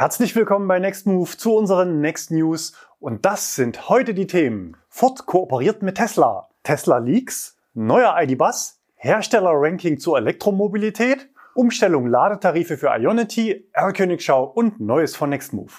Herzlich willkommen bei Next Move zu unseren Next News und das sind heute die Themen. Ford kooperiert mit Tesla, Tesla Leaks, neuer ID-Bus, Hersteller-Ranking zur Elektromobilität, Umstellung Ladetarife für Ionity, R-Königschau und Neues von Next Move.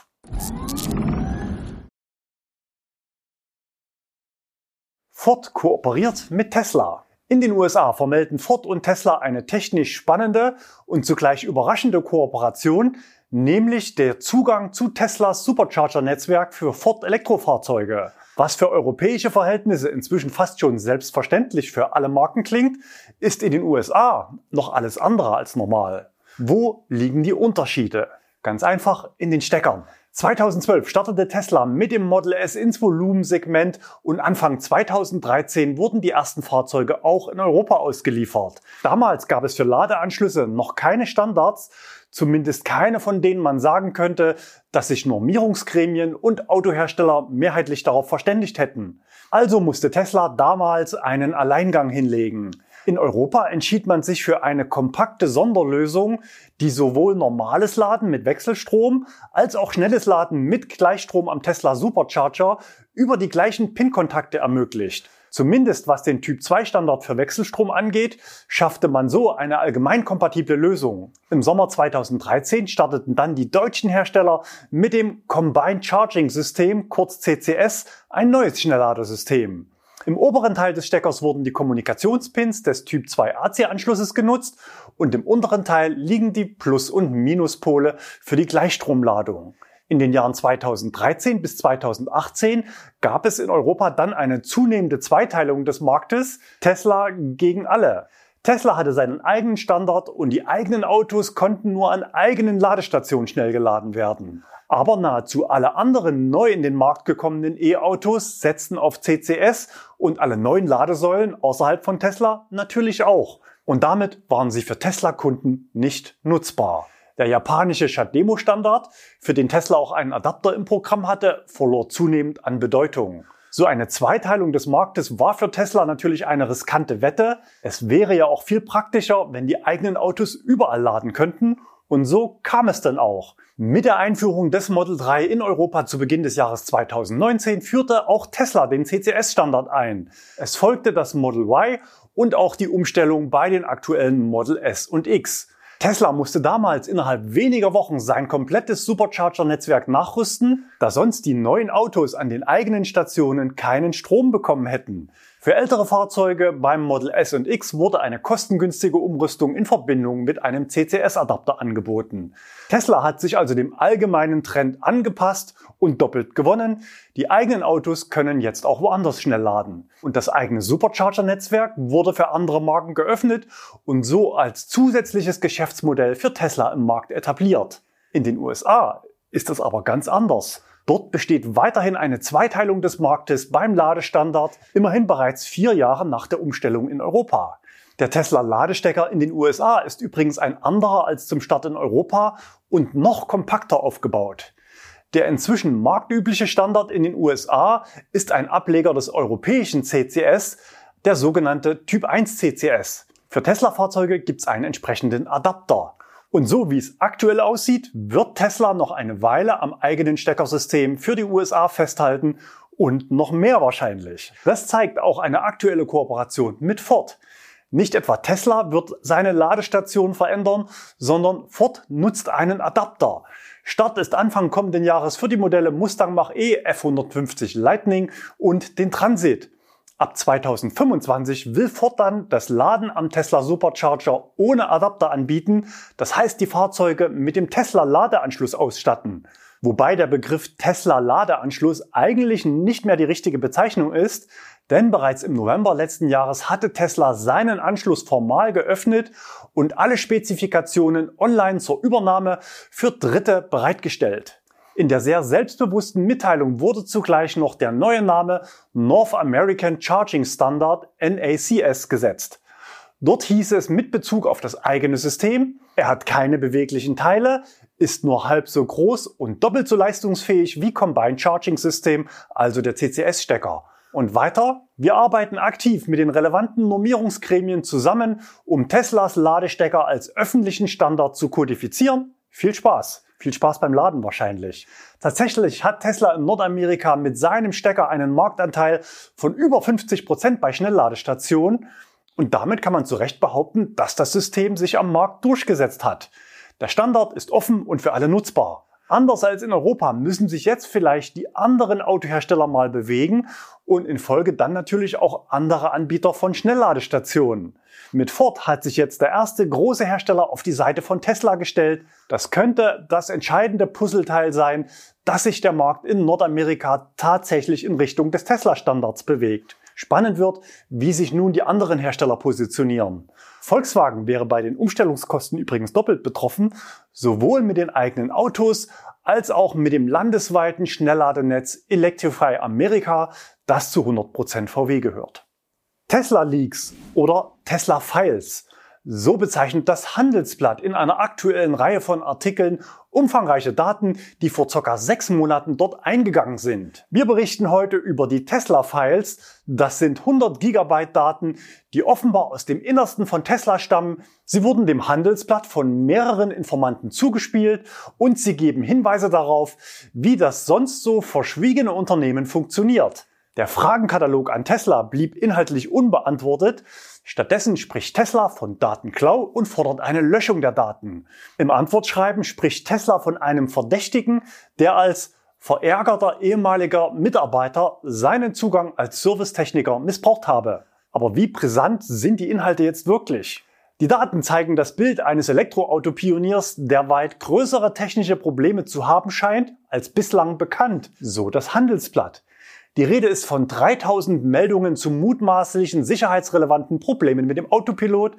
Ford kooperiert mit Tesla. In den USA vermelden Ford und Tesla eine technisch spannende und zugleich überraschende Kooperation, nämlich der Zugang zu Teslas Supercharger-Netzwerk für Ford Elektrofahrzeuge. Was für europäische Verhältnisse inzwischen fast schon selbstverständlich für alle Marken klingt, ist in den USA noch alles andere als normal. Wo liegen die Unterschiede? Ganz einfach in den Steckern. 2012 startete Tesla mit dem Model S ins Volumensegment und Anfang 2013 wurden die ersten Fahrzeuge auch in Europa ausgeliefert. Damals gab es für Ladeanschlüsse noch keine Standards, zumindest keine, von denen man sagen könnte, dass sich Normierungsgremien und Autohersteller mehrheitlich darauf verständigt hätten. Also musste Tesla damals einen Alleingang hinlegen. In Europa entschied man sich für eine kompakte Sonderlösung, die sowohl normales Laden mit Wechselstrom als auch schnelles Laden mit Gleichstrom am Tesla Supercharger über die gleichen PIN-Kontakte ermöglicht. Zumindest was den Typ 2 Standard für Wechselstrom angeht, schaffte man so eine allgemein kompatible Lösung. Im Sommer 2013 starteten dann die deutschen Hersteller mit dem Combined Charging System, kurz CCS, ein neues Schnellladesystem. Im oberen Teil des Steckers wurden die Kommunikationspins des Typ 2 AC-Anschlusses genutzt und im unteren Teil liegen die Plus- und Minuspole für die Gleichstromladung. In den Jahren 2013 bis 2018 gab es in Europa dann eine zunehmende Zweiteilung des Marktes, Tesla gegen alle. Tesla hatte seinen eigenen Standard und die eigenen Autos konnten nur an eigenen Ladestationen schnell geladen werden. Aber nahezu alle anderen neu in den Markt gekommenen E-Autos setzten auf CCS und alle neuen Ladesäulen außerhalb von Tesla natürlich auch. Und damit waren sie für Tesla-Kunden nicht nutzbar. Der japanische Shademo-Standard, für den Tesla auch einen Adapter im Programm hatte, verlor zunehmend an Bedeutung. So eine Zweiteilung des Marktes war für Tesla natürlich eine riskante Wette. Es wäre ja auch viel praktischer, wenn die eigenen Autos überall laden könnten und so kam es dann auch. Mit der Einführung des Model 3 in Europa zu Beginn des Jahres 2019 führte auch Tesla den CCS-Standard ein. Es folgte das Model Y und auch die Umstellung bei den aktuellen Model S und X. Tesla musste damals innerhalb weniger Wochen sein komplettes Supercharger-Netzwerk nachrüsten, da sonst die neuen Autos an den eigenen Stationen keinen Strom bekommen hätten. Für ältere Fahrzeuge beim Model S und X wurde eine kostengünstige Umrüstung in Verbindung mit einem CCS-Adapter angeboten. Tesla hat sich also dem allgemeinen Trend angepasst und doppelt gewonnen. Die eigenen Autos können jetzt auch woanders schnell laden. Und das eigene Supercharger-Netzwerk wurde für andere Marken geöffnet und so als zusätzliches Geschäftsmodell für Tesla im Markt etabliert. In den USA ist es aber ganz anders. Dort besteht weiterhin eine Zweiteilung des Marktes beim Ladestandard, immerhin bereits vier Jahre nach der Umstellung in Europa. Der Tesla-Ladestecker in den USA ist übrigens ein anderer als zum Start in Europa und noch kompakter aufgebaut. Der inzwischen marktübliche Standard in den USA ist ein Ableger des europäischen CCS, der sogenannte Typ 1 CCS. Für Tesla-Fahrzeuge gibt es einen entsprechenden Adapter. Und so wie es aktuell aussieht, wird Tesla noch eine Weile am eigenen Steckersystem für die USA festhalten und noch mehr wahrscheinlich. Das zeigt auch eine aktuelle Kooperation mit Ford. Nicht etwa Tesla wird seine Ladestation verändern, sondern Ford nutzt einen Adapter. Start ist Anfang kommenden Jahres für die Modelle Mustang Mach-E, F150 Lightning und den Transit. Ab 2025 will Ford dann das Laden am Tesla Supercharger ohne Adapter anbieten, das heißt die Fahrzeuge mit dem Tesla Ladeanschluss ausstatten. Wobei der Begriff Tesla Ladeanschluss eigentlich nicht mehr die richtige Bezeichnung ist, denn bereits im November letzten Jahres hatte Tesla seinen Anschluss formal geöffnet und alle Spezifikationen online zur Übernahme für Dritte bereitgestellt. In der sehr selbstbewussten Mitteilung wurde zugleich noch der neue Name North American Charging Standard NACS gesetzt. Dort hieß es mit Bezug auf das eigene System, er hat keine beweglichen Teile, ist nur halb so groß und doppelt so leistungsfähig wie Combined Charging System, also der CCS-Stecker. Und weiter, wir arbeiten aktiv mit den relevanten Normierungsgremien zusammen, um Teslas Ladestecker als öffentlichen Standard zu kodifizieren. Viel Spaß! Viel Spaß beim Laden wahrscheinlich. Tatsächlich hat Tesla in Nordamerika mit seinem Stecker einen Marktanteil von über 50 Prozent bei Schnellladestationen und damit kann man zu Recht behaupten, dass das System sich am Markt durchgesetzt hat. Der Standard ist offen und für alle nutzbar. Anders als in Europa müssen sich jetzt vielleicht die anderen Autohersteller mal bewegen und in Folge dann natürlich auch andere Anbieter von Schnellladestationen. Mit Ford hat sich jetzt der erste große Hersteller auf die Seite von Tesla gestellt. Das könnte das entscheidende Puzzleteil sein, dass sich der Markt in Nordamerika tatsächlich in Richtung des Tesla-Standards bewegt. Spannend wird, wie sich nun die anderen Hersteller positionieren. Volkswagen wäre bei den Umstellungskosten übrigens doppelt betroffen, sowohl mit den eigenen Autos als auch mit dem landesweiten Schnellladenetz Electrify America, das zu 100% VW gehört. Tesla Leaks oder Tesla Files so bezeichnet das Handelsblatt in einer aktuellen Reihe von Artikeln umfangreiche Daten, die vor ca. sechs Monaten dort eingegangen sind. Wir berichten heute über die Tesla-Files. Das sind 100 Gigabyte Daten, die offenbar aus dem Innersten von Tesla stammen. Sie wurden dem Handelsblatt von mehreren Informanten zugespielt und sie geben Hinweise darauf, wie das sonst so verschwiegene Unternehmen funktioniert. Der Fragenkatalog an Tesla blieb inhaltlich unbeantwortet. Stattdessen spricht Tesla von Datenklau und fordert eine Löschung der Daten. Im Antwortschreiben spricht Tesla von einem Verdächtigen, der als verärgerter ehemaliger Mitarbeiter seinen Zugang als Servicetechniker missbraucht habe. Aber wie brisant sind die Inhalte jetzt wirklich? Die Daten zeigen das Bild eines Elektroautopioniers, der weit größere technische Probleme zu haben scheint als bislang bekannt, so das Handelsblatt. Die Rede ist von 3000 Meldungen zu mutmaßlichen sicherheitsrelevanten Problemen mit dem Autopilot.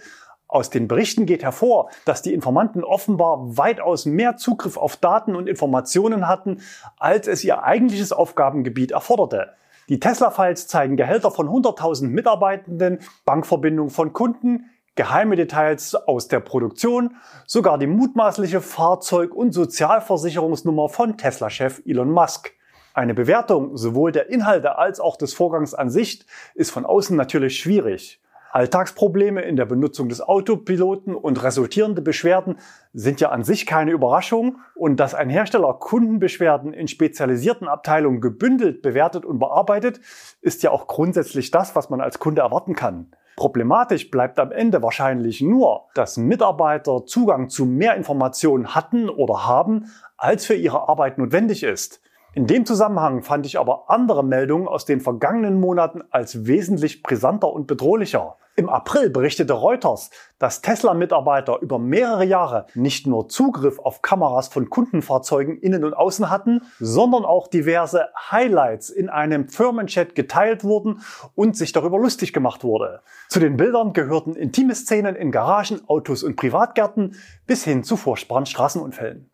Aus den Berichten geht hervor, dass die Informanten offenbar weitaus mehr Zugriff auf Daten und Informationen hatten, als es ihr eigentliches Aufgabengebiet erforderte. Die Tesla-Files zeigen Gehälter von 100.000 Mitarbeitenden, Bankverbindungen von Kunden, geheime Details aus der Produktion, sogar die mutmaßliche Fahrzeug- und Sozialversicherungsnummer von Tesla-Chef Elon Musk. Eine Bewertung sowohl der Inhalte als auch des Vorgangs an sich ist von außen natürlich schwierig. Alltagsprobleme in der Benutzung des Autopiloten und resultierende Beschwerden sind ja an sich keine Überraschung und dass ein Hersteller Kundenbeschwerden in spezialisierten Abteilungen gebündelt bewertet und bearbeitet, ist ja auch grundsätzlich das, was man als Kunde erwarten kann. Problematisch bleibt am Ende wahrscheinlich nur, dass Mitarbeiter Zugang zu mehr Informationen hatten oder haben, als für ihre Arbeit notwendig ist. In dem Zusammenhang fand ich aber andere Meldungen aus den vergangenen Monaten als wesentlich brisanter und bedrohlicher. Im April berichtete Reuters, dass Tesla-Mitarbeiter über mehrere Jahre nicht nur Zugriff auf Kameras von Kundenfahrzeugen innen und außen hatten, sondern auch diverse Highlights in einem Firmenchat geteilt wurden und sich darüber lustig gemacht wurde. Zu den Bildern gehörten intime Szenen in Garagen, Autos und Privatgärten bis hin zu furchtbaren Straßenunfällen.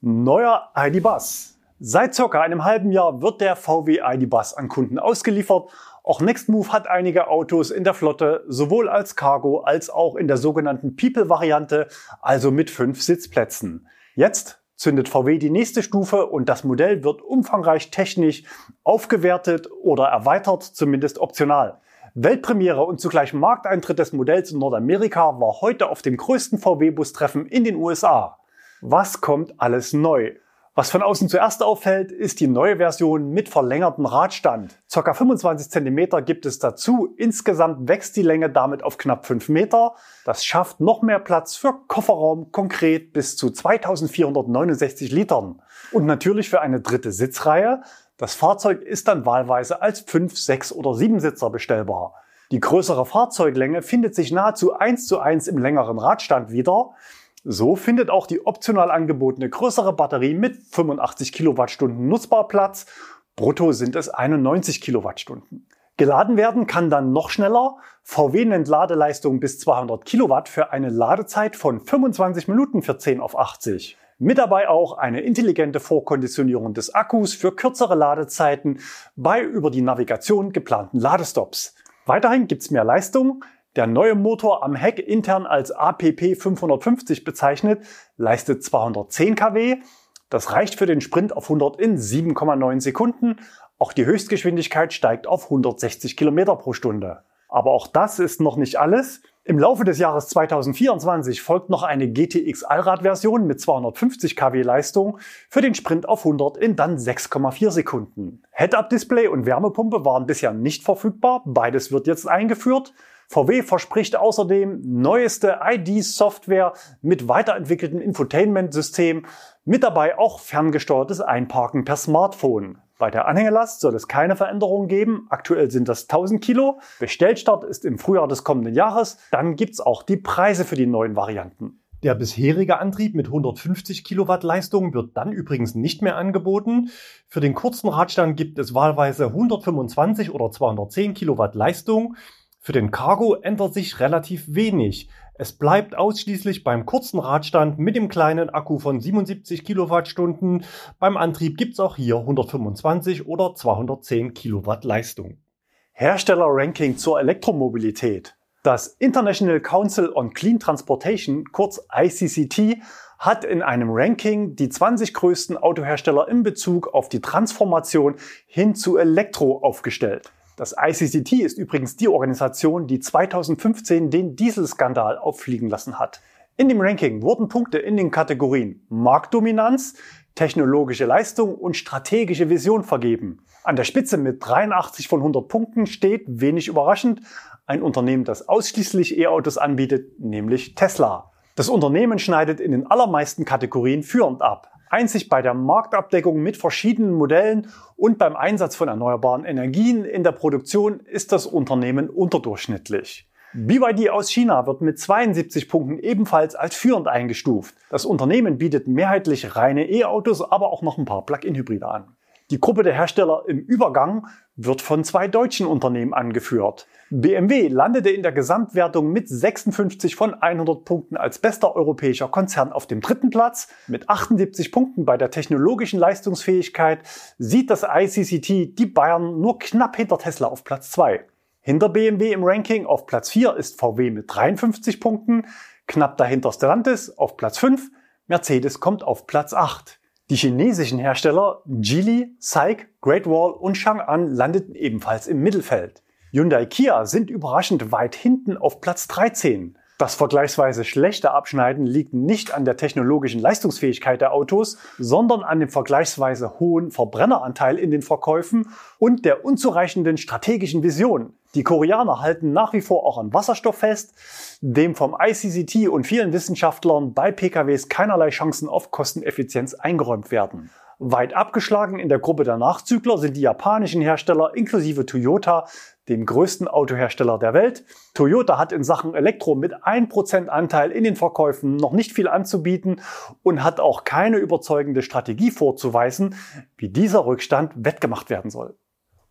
Neuer ID-Bus. Seit circa einem halben Jahr wird der VW ID-Bus an Kunden ausgeliefert. Auch Nextmove hat einige Autos in der Flotte, sowohl als Cargo als auch in der sogenannten People-Variante, also mit fünf Sitzplätzen. Jetzt zündet VW die nächste Stufe und das Modell wird umfangreich technisch aufgewertet oder erweitert, zumindest optional. Weltpremiere und zugleich Markteintritt des Modells in Nordamerika war heute auf dem größten VW-Bus-Treffen in den USA. Was kommt alles neu? Was von außen zuerst auffällt, ist die neue Version mit verlängertem Radstand. Circa 25 cm gibt es dazu. Insgesamt wächst die Länge damit auf knapp 5 Meter. Das schafft noch mehr Platz für Kofferraum, konkret bis zu 2469 Litern. Und natürlich für eine dritte Sitzreihe. Das Fahrzeug ist dann wahlweise als 5, 6 oder 7 Sitzer bestellbar. Die größere Fahrzeuglänge findet sich nahezu eins zu eins im längeren Radstand wieder. So findet auch die optional angebotene größere Batterie mit 85 Kilowattstunden nutzbar Platz. Brutto sind es 91 Kilowattstunden. Geladen werden kann dann noch schneller. VW nennt Ladeleistung bis 200 Kilowatt für eine Ladezeit von 25 Minuten für 10 auf 80. Mit dabei auch eine intelligente Vorkonditionierung des Akkus für kürzere Ladezeiten bei über die Navigation geplanten Ladestops. Weiterhin gibt's mehr Leistung. Der neue Motor am Heck intern als APP 550 bezeichnet, leistet 210 kW. Das reicht für den Sprint auf 100 in 7,9 Sekunden. Auch die Höchstgeschwindigkeit steigt auf 160 km pro Stunde. Aber auch das ist noch nicht alles. Im Laufe des Jahres 2024 folgt noch eine GTX Allrad-Version mit 250 kW Leistung für den Sprint auf 100 in dann 6,4 Sekunden. Head-Up-Display und Wärmepumpe waren bisher nicht verfügbar, beides wird jetzt eingeführt. VW verspricht außerdem neueste ID-Software mit weiterentwickeltem Infotainment-System, mit dabei auch ferngesteuertes Einparken per Smartphone. Bei der Anhängelast soll es keine Veränderungen geben. Aktuell sind das 1000 Kilo. Bestellstart ist im Frühjahr des kommenden Jahres. Dann gibt's auch die Preise für die neuen Varianten. Der bisherige Antrieb mit 150 Kilowatt Leistung wird dann übrigens nicht mehr angeboten. Für den kurzen Radstand gibt es wahlweise 125 oder 210 Kilowatt Leistung. Für den Cargo ändert sich relativ wenig. Es bleibt ausschließlich beim kurzen Radstand mit dem kleinen Akku von 77 Kilowattstunden. Beim Antrieb gibt's auch hier 125 oder 210 Kilowatt Leistung. Herstellerranking zur Elektromobilität. Das International Council on Clean Transportation, kurz ICCT, hat in einem Ranking die 20 größten Autohersteller in Bezug auf die Transformation hin zu Elektro aufgestellt. Das ICCT ist übrigens die Organisation, die 2015 den Dieselskandal auffliegen lassen hat. In dem Ranking wurden Punkte in den Kategorien Marktdominanz, technologische Leistung und strategische Vision vergeben. An der Spitze mit 83 von 100 Punkten steht, wenig überraschend, ein Unternehmen, das ausschließlich E-Autos anbietet, nämlich Tesla. Das Unternehmen schneidet in den allermeisten Kategorien führend ab. Einzig bei der Marktabdeckung mit verschiedenen Modellen und beim Einsatz von erneuerbaren Energien in der Produktion ist das Unternehmen unterdurchschnittlich. BYD aus China wird mit 72 Punkten ebenfalls als führend eingestuft. Das Unternehmen bietet mehrheitlich reine E-Autos, aber auch noch ein paar Plug-in-Hybride an. Die Gruppe der Hersteller im Übergang wird von zwei deutschen Unternehmen angeführt. BMW landete in der Gesamtwertung mit 56 von 100 Punkten als bester europäischer Konzern auf dem dritten Platz. Mit 78 Punkten bei der technologischen Leistungsfähigkeit sieht das ICCT die Bayern nur knapp hinter Tesla auf Platz 2. Hinter BMW im Ranking auf Platz 4 ist VW mit 53 Punkten, knapp dahinter Stellantis auf Platz 5, Mercedes kommt auf Platz 8. Die chinesischen Hersteller Geely, SAIC, Great Wall und Chang'an landeten ebenfalls im Mittelfeld. Hyundai Kia sind überraschend weit hinten auf Platz 13. Das vergleichsweise schlechte Abschneiden liegt nicht an der technologischen Leistungsfähigkeit der Autos, sondern an dem vergleichsweise hohen Verbrenneranteil in den Verkäufen und der unzureichenden strategischen Vision. Die Koreaner halten nach wie vor auch an Wasserstoff fest, dem vom ICCT und vielen Wissenschaftlern bei PKWs keinerlei Chancen auf Kosteneffizienz eingeräumt werden. Weit abgeschlagen in der Gruppe der Nachzügler sind die japanischen Hersteller inklusive Toyota, dem größten Autohersteller der Welt. Toyota hat in Sachen Elektro mit 1% Anteil in den Verkäufen noch nicht viel anzubieten und hat auch keine überzeugende Strategie vorzuweisen, wie dieser Rückstand wettgemacht werden soll.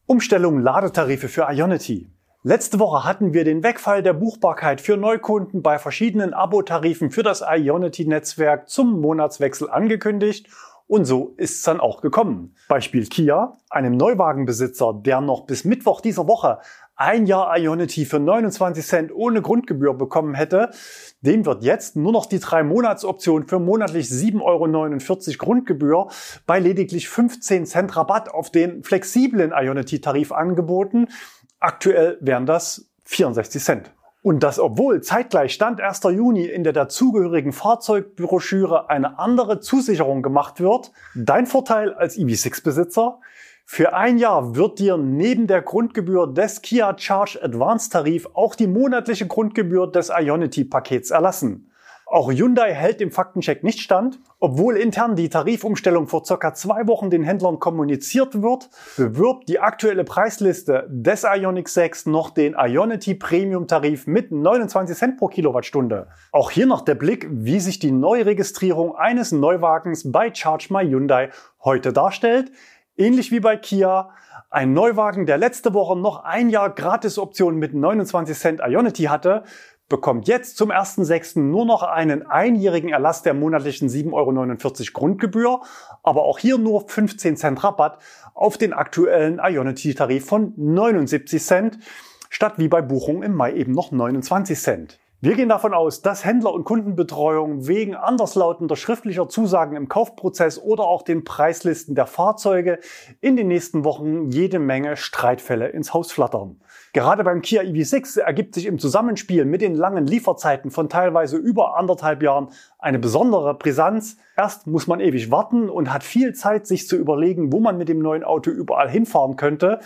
Umstellung Ladetarife für Ionity. Letzte Woche hatten wir den Wegfall der Buchbarkeit für Neukunden bei verschiedenen Abo-Tarifen für das Ionity-Netzwerk zum Monatswechsel angekündigt und so ist es dann auch gekommen. Beispiel Kia, einem Neuwagenbesitzer, der noch bis Mittwoch dieser Woche ein Jahr Ionity für 29 Cent ohne Grundgebühr bekommen hätte, dem wird jetzt nur noch die drei Monatsoption für monatlich 7,49 Euro Grundgebühr bei lediglich 15 Cent Rabatt auf den flexiblen Ionity-Tarif angeboten. Aktuell wären das 64 Cent. Und das obwohl zeitgleich Stand 1. Juni in der dazugehörigen Fahrzeugbroschüre eine andere Zusicherung gemacht wird. Dein Vorteil als EV6-Besitzer? Für ein Jahr wird dir neben der Grundgebühr des Kia Charge Advance Tarif auch die monatliche Grundgebühr des Ionity Pakets erlassen. Auch Hyundai hält dem Faktencheck nicht stand. Obwohl intern die Tarifumstellung vor circa zwei Wochen den Händlern kommuniziert wird, bewirbt die aktuelle Preisliste des Ioniq 6 noch den Ionity Premium Tarif mit 29 Cent pro Kilowattstunde. Auch hier noch der Blick, wie sich die Neuregistrierung eines Neuwagens bei Charge My Hyundai heute darstellt. Ähnlich wie bei Kia, ein Neuwagen, der letzte Woche noch ein Jahr Gratisoption mit 29 Cent Ionity hatte, bekommt jetzt zum 1.6. nur noch einen einjährigen Erlass der monatlichen 7,49 Euro Grundgebühr, aber auch hier nur 15 Cent Rabatt auf den aktuellen Ionity-Tarif von 79 Cent, statt wie bei Buchung im Mai eben noch 29 Cent. Wir gehen davon aus, dass Händler und Kundenbetreuung wegen anderslautender schriftlicher Zusagen im Kaufprozess oder auch den Preislisten der Fahrzeuge in den nächsten Wochen jede Menge Streitfälle ins Haus flattern. Gerade beim Kia EV6 ergibt sich im Zusammenspiel mit den langen Lieferzeiten von teilweise über anderthalb Jahren eine besondere Brisanz. Erst muss man ewig warten und hat viel Zeit, sich zu überlegen, wo man mit dem neuen Auto überall hinfahren könnte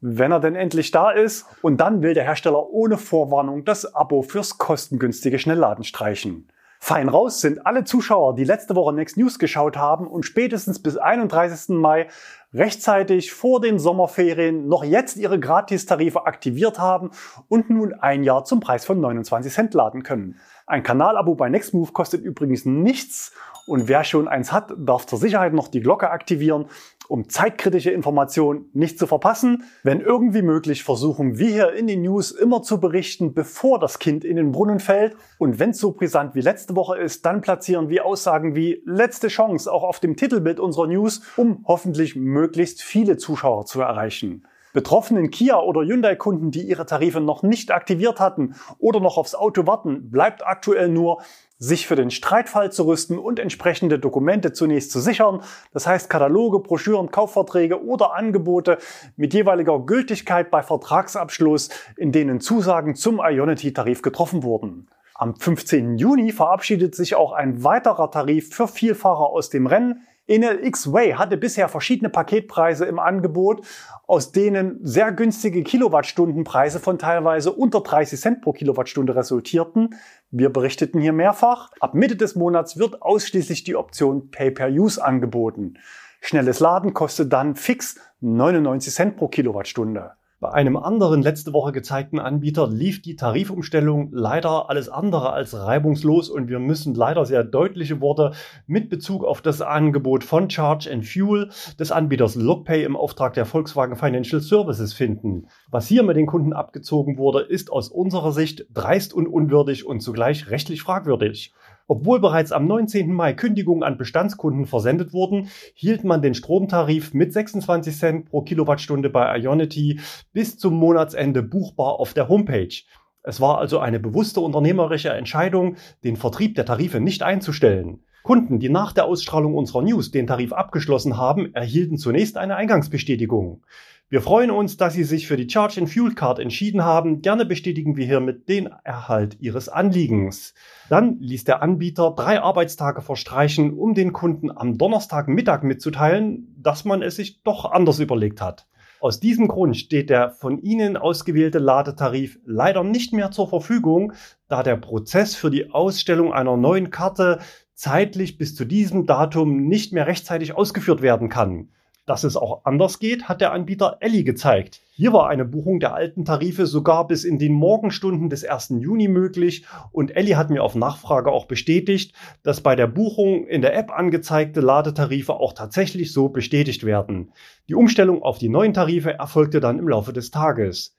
wenn er denn endlich da ist. Und dann will der Hersteller ohne Vorwarnung das Abo fürs kostengünstige Schnellladen streichen. Fein raus sind alle Zuschauer, die letzte Woche Next News geschaut haben und spätestens bis 31. Mai rechtzeitig vor den Sommerferien noch jetzt ihre Gratistarife aktiviert haben und nun ein Jahr zum Preis von 29 Cent laden können. Ein Kanalabo bei Nextmove kostet übrigens nichts und wer schon eins hat, darf zur Sicherheit noch die Glocke aktivieren um zeitkritische Informationen nicht zu verpassen. Wenn irgendwie möglich, versuchen wir hier in den News immer zu berichten, bevor das Kind in den Brunnen fällt. Und wenn es so brisant wie letzte Woche ist, dann platzieren wir Aussagen wie letzte Chance auch auf dem Titelbild unserer News, um hoffentlich möglichst viele Zuschauer zu erreichen. Betroffenen Kia oder Hyundai-Kunden, die ihre Tarife noch nicht aktiviert hatten oder noch aufs Auto warten, bleibt aktuell nur, sich für den Streitfall zu rüsten und entsprechende Dokumente zunächst zu sichern. Das heißt Kataloge, Broschüren, Kaufverträge oder Angebote mit jeweiliger Gültigkeit bei Vertragsabschluss, in denen Zusagen zum Ionity-Tarif getroffen wurden. Am 15. Juni verabschiedet sich auch ein weiterer Tarif für Vielfahrer aus dem Rennen. Enel X-Way hatte bisher verschiedene Paketpreise im Angebot, aus denen sehr günstige Kilowattstundenpreise von teilweise unter 30 Cent pro Kilowattstunde resultierten. Wir berichteten hier mehrfach. Ab Mitte des Monats wird ausschließlich die Option Pay-per-Use angeboten. Schnelles Laden kostet dann fix 99 Cent pro Kilowattstunde. Bei einem anderen letzte Woche gezeigten Anbieter lief die Tarifumstellung leider alles andere als reibungslos und wir müssen leider sehr deutliche Worte mit Bezug auf das Angebot von Charge and Fuel des Anbieters Lockpay im Auftrag der Volkswagen Financial Services finden. Was hier mit den Kunden abgezogen wurde, ist aus unserer Sicht dreist und unwürdig und zugleich rechtlich fragwürdig. Obwohl bereits am 19. Mai Kündigungen an Bestandskunden versendet wurden, hielt man den Stromtarif mit 26 Cent pro Kilowattstunde bei Ionity bis zum Monatsende buchbar auf der Homepage. Es war also eine bewusste unternehmerische Entscheidung, den Vertrieb der Tarife nicht einzustellen. Kunden, die nach der Ausstrahlung unserer News den Tarif abgeschlossen haben, erhielten zunächst eine Eingangsbestätigung. Wir freuen uns, dass Sie sich für die Charge and Fuel Card entschieden haben. Gerne bestätigen wir hiermit den Erhalt Ihres Anliegens. Dann ließ der Anbieter drei Arbeitstage verstreichen, um den Kunden am Donnerstagmittag mitzuteilen, dass man es sich doch anders überlegt hat. Aus diesem Grund steht der von Ihnen ausgewählte Ladetarif leider nicht mehr zur Verfügung, da der Prozess für die Ausstellung einer neuen Karte zeitlich bis zu diesem Datum nicht mehr rechtzeitig ausgeführt werden kann. Dass es auch anders geht, hat der Anbieter Elli gezeigt. Hier war eine Buchung der alten Tarife sogar bis in den Morgenstunden des 1. Juni möglich und Elli hat mir auf Nachfrage auch bestätigt, dass bei der Buchung in der App angezeigte Ladetarife auch tatsächlich so bestätigt werden. Die Umstellung auf die neuen Tarife erfolgte dann im Laufe des Tages.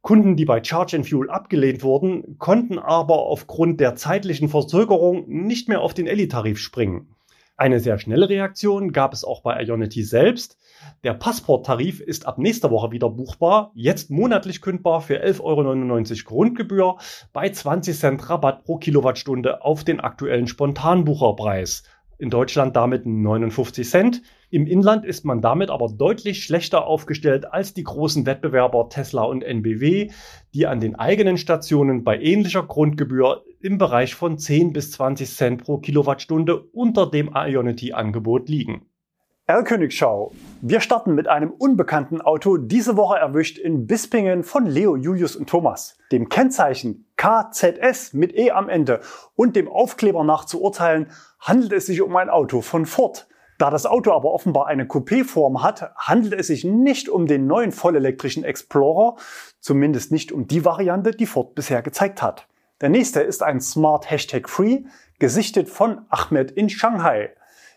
Kunden, die bei Charge and Fuel abgelehnt wurden, konnten aber aufgrund der zeitlichen Verzögerung nicht mehr auf den Elli-Tarif springen. Eine sehr schnelle Reaktion gab es auch bei Ionity selbst. Der Passporttarif ist ab nächster Woche wieder buchbar, jetzt monatlich kündbar für 11,99 Euro Grundgebühr bei 20 Cent Rabatt pro Kilowattstunde auf den aktuellen Spontanbucherpreis in Deutschland damit 59 Cent. Im Inland ist man damit aber deutlich schlechter aufgestellt als die großen Wettbewerber Tesla und NBW, die an den eigenen Stationen bei ähnlicher Grundgebühr im Bereich von 10 bis 20 Cent pro Kilowattstunde unter dem Ionity-Angebot liegen. R-Königschau. Wir starten mit einem unbekannten Auto, diese Woche erwischt in Bispingen von Leo, Julius und Thomas. Dem Kennzeichen KZS mit E am Ende und dem Aufkleber nach zu urteilen, handelt es sich um ein Auto von Ford. Da das Auto aber offenbar eine Coupé-Form hat, handelt es sich nicht um den neuen vollelektrischen Explorer, zumindest nicht um die Variante, die Ford bisher gezeigt hat. Der nächste ist ein Smart Hashtag Free, gesichtet von Ahmed in Shanghai.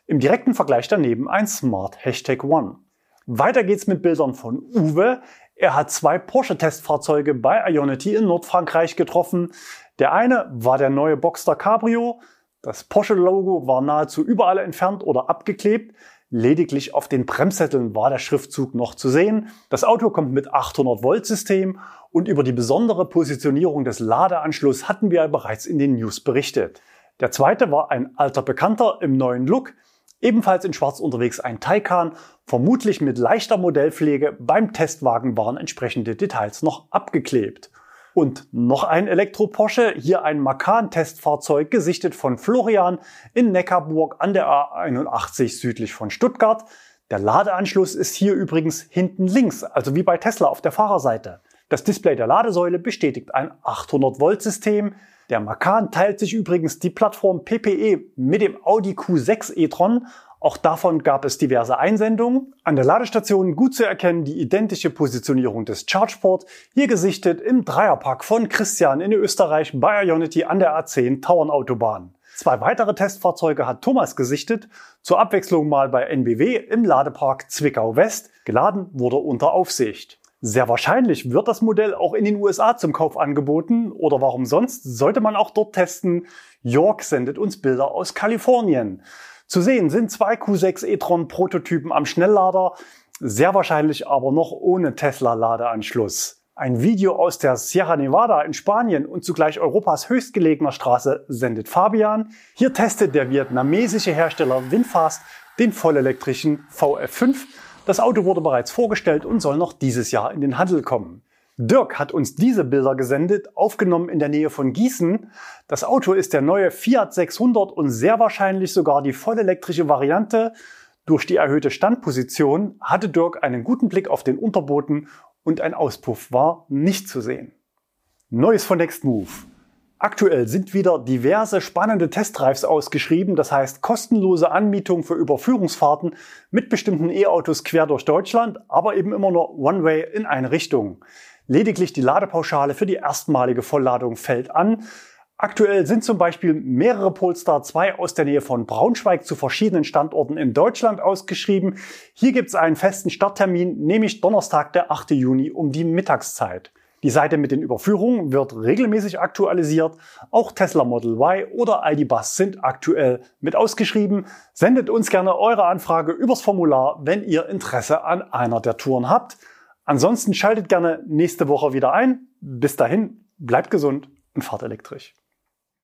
Im direkten Vergleich daneben ein Smart Hashtag One. Weiter geht's mit Bildern von Uwe. Er hat zwei Porsche-Testfahrzeuge bei Ionity in Nordfrankreich getroffen. Der eine war der neue Boxster Cabrio. Das Porsche-Logo war nahezu überall entfernt oder abgeklebt. Lediglich auf den Bremssätteln war der Schriftzug noch zu sehen. Das Auto kommt mit 800 Volt System und über die besondere Positionierung des Ladeanschlusses hatten wir bereits in den News berichtet. Der zweite war ein alter Bekannter im neuen Look. Ebenfalls in Schwarz unterwegs ein Taycan, vermutlich mit leichter Modellpflege. Beim Testwagen waren entsprechende Details noch abgeklebt. Und noch ein Elektro-Porsche, hier ein Macan-Testfahrzeug, gesichtet von Florian in Neckarburg an der A81 südlich von Stuttgart. Der Ladeanschluss ist hier übrigens hinten links, also wie bei Tesla auf der Fahrerseite. Das Display der Ladesäule bestätigt ein 800 Volt System. Der Macan teilt sich übrigens die Plattform PPE mit dem Audi Q6 e-tron auch davon gab es diverse Einsendungen. An der Ladestation gut zu erkennen die identische Positionierung des ChargePort, hier gesichtet im Dreierpack von Christian in Österreich bei Ionity an der A10 Tauernautobahn. Zwei weitere Testfahrzeuge hat Thomas gesichtet, zur Abwechslung mal bei NBW im Ladepark Zwickau West. Geladen wurde unter Aufsicht. Sehr wahrscheinlich wird das Modell auch in den USA zum Kauf angeboten oder warum sonst sollte man auch dort testen. York sendet uns Bilder aus Kalifornien. Zu sehen sind zwei Q6 e-tron Prototypen am Schnelllader, sehr wahrscheinlich aber noch ohne Tesla-Ladeanschluss. Ein Video aus der Sierra Nevada in Spanien und zugleich Europas höchstgelegener Straße sendet Fabian. Hier testet der vietnamesische Hersteller Winfast den vollelektrischen VF5. Das Auto wurde bereits vorgestellt und soll noch dieses Jahr in den Handel kommen. Dirk hat uns diese Bilder gesendet, aufgenommen in der Nähe von Gießen. Das Auto ist der neue Fiat 600 und sehr wahrscheinlich sogar die vollelektrische Variante. Durch die erhöhte Standposition hatte Dirk einen guten Blick auf den Unterboden und ein Auspuff war nicht zu sehen. Neues von Nextmove. Aktuell sind wieder diverse spannende Testdrives ausgeschrieben, das heißt kostenlose Anmietung für Überführungsfahrten mit bestimmten E-Autos quer durch Deutschland, aber eben immer nur One-Way in eine Richtung. Lediglich die Ladepauschale für die erstmalige Vollladung fällt an. Aktuell sind zum Beispiel mehrere Polestar 2 aus der Nähe von Braunschweig zu verschiedenen Standorten in Deutschland ausgeschrieben. Hier gibt es einen festen Starttermin, nämlich Donnerstag, der 8. Juni um die Mittagszeit. Die Seite mit den Überführungen wird regelmäßig aktualisiert. Auch Tesla Model Y oder ID Bus sind aktuell mit ausgeschrieben. Sendet uns gerne eure Anfrage übers Formular, wenn ihr Interesse an einer der Touren habt. Ansonsten schaltet gerne nächste Woche wieder ein. Bis dahin, bleibt gesund und fahrt elektrisch.